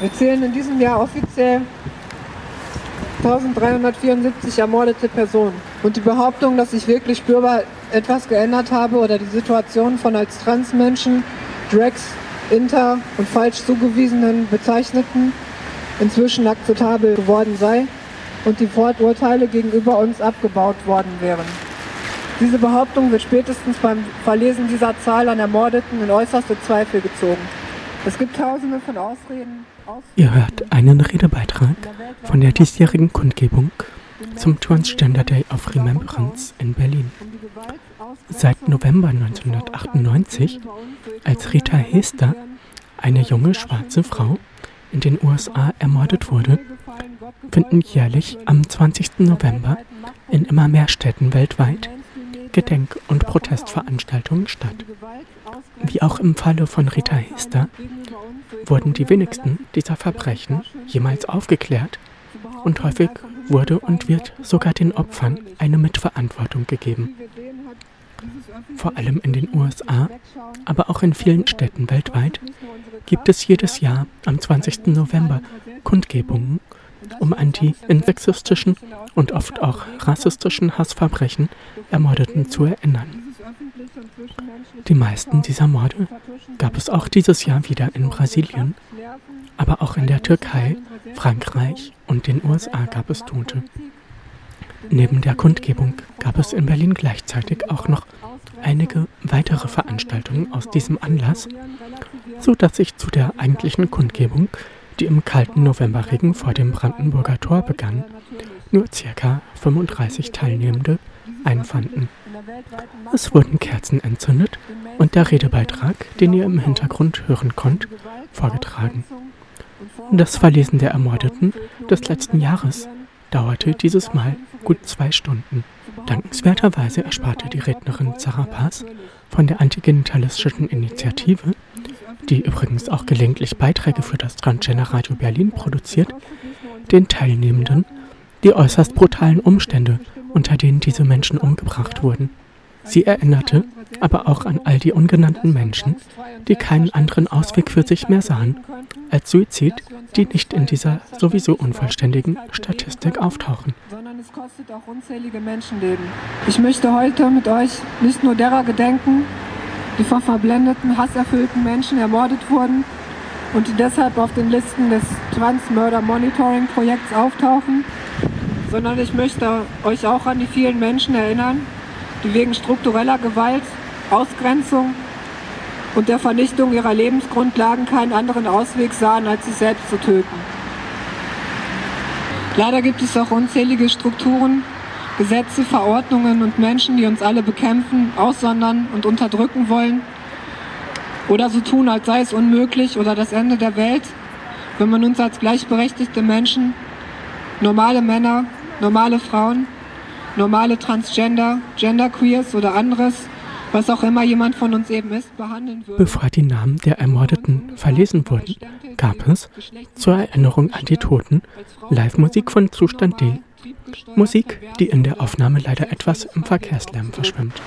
Wir zählen in diesem Jahr offiziell 1374 ermordete Personen. Und die Behauptung, dass sich wirklich spürbar etwas geändert habe oder die Situation von als Transmenschen, Drags, Inter und falsch zugewiesenen Bezeichneten inzwischen akzeptabel geworden sei und die Vorurteile gegenüber uns abgebaut worden wären. Diese Behauptung wird spätestens beim Verlesen dieser Zahl an Ermordeten in äußerste Zweifel gezogen. Es gibt tausende von Ausreden. Ihr hört einen Redebeitrag von der diesjährigen Kundgebung zum Transgender Day of Remembrance in Berlin. Seit November 1998, als Rita Hester, eine junge schwarze Frau, in den USA ermordet wurde, finden jährlich am 20. November in immer mehr Städten weltweit Gedenk- und Protestveranstaltungen statt. Wie auch im Falle von Rita Hester wurden die wenigsten dieser Verbrechen jemals aufgeklärt und häufig wurde und wird sogar den Opfern eine Mitverantwortung gegeben. Vor allem in den USA, aber auch in vielen Städten weltweit gibt es jedes Jahr am 20. November Kundgebungen, um an die in sexistischen und oft auch rassistischen Hassverbrechen Ermordeten zu erinnern. Die meisten dieser Morde gab es auch dieses Jahr wieder in Brasilien, aber auch in der Türkei, Frankreich und den USA gab es Tote. Neben der Kundgebung gab es in Berlin gleichzeitig auch noch einige weitere Veranstaltungen aus diesem Anlass, so dass sich zu der eigentlichen Kundgebung, die im kalten Novemberregen vor dem Brandenburger Tor begann, nur ca. 35 Teilnehmende einfanden. Es wurden Kerzen entzündet und der Redebeitrag, den ihr im Hintergrund hören konnt, vorgetragen. Das Verlesen der Ermordeten des letzten Jahres dauerte dieses Mal gut zwei Stunden. Dankenswerterweise ersparte die Rednerin Sarah Pass von der Antigenitalistischen Initiative, die übrigens auch gelegentlich Beiträge für das Transgender Radio Berlin produziert, den Teilnehmenden die äußerst brutalen Umstände, unter denen diese Menschen umgebracht wurden. Sie erinnerte aber auch an all die ungenannten Menschen, die keinen anderen Ausweg für sich mehr sahen als Suizid, die nicht in dieser sowieso unvollständigen Statistik auftauchen. Sondern es kostet auch unzählige Menschenleben. Ich möchte heute mit euch nicht nur derer gedenken, die vor verblendeten, hasserfüllten Menschen ermordet wurden und die deshalb auf den Listen des Trans Murder Monitoring Projekts auftauchen, sondern ich möchte euch auch an die vielen Menschen erinnern, die wegen struktureller Gewalt, Ausgrenzung und der Vernichtung ihrer Lebensgrundlagen keinen anderen Ausweg sahen, als sich selbst zu töten. Leider gibt es auch unzählige Strukturen, Gesetze, Verordnungen und Menschen, die uns alle bekämpfen, aussondern und unterdrücken wollen oder so tun, als sei es unmöglich oder das Ende der Welt, wenn man uns als gleichberechtigte Menschen, normale Männer, normale Frauen, normale Transgender, Genderqueers oder anderes, was auch immer jemand von uns eben ist, behandeln würde. Bevor die Namen der Ermordeten verlesen wurden, gab es, zur Erinnerung an die Toten, Live-Musik von Zustand D. Musik, die in der Aufnahme leider etwas im Verkehrslärm verschwimmt.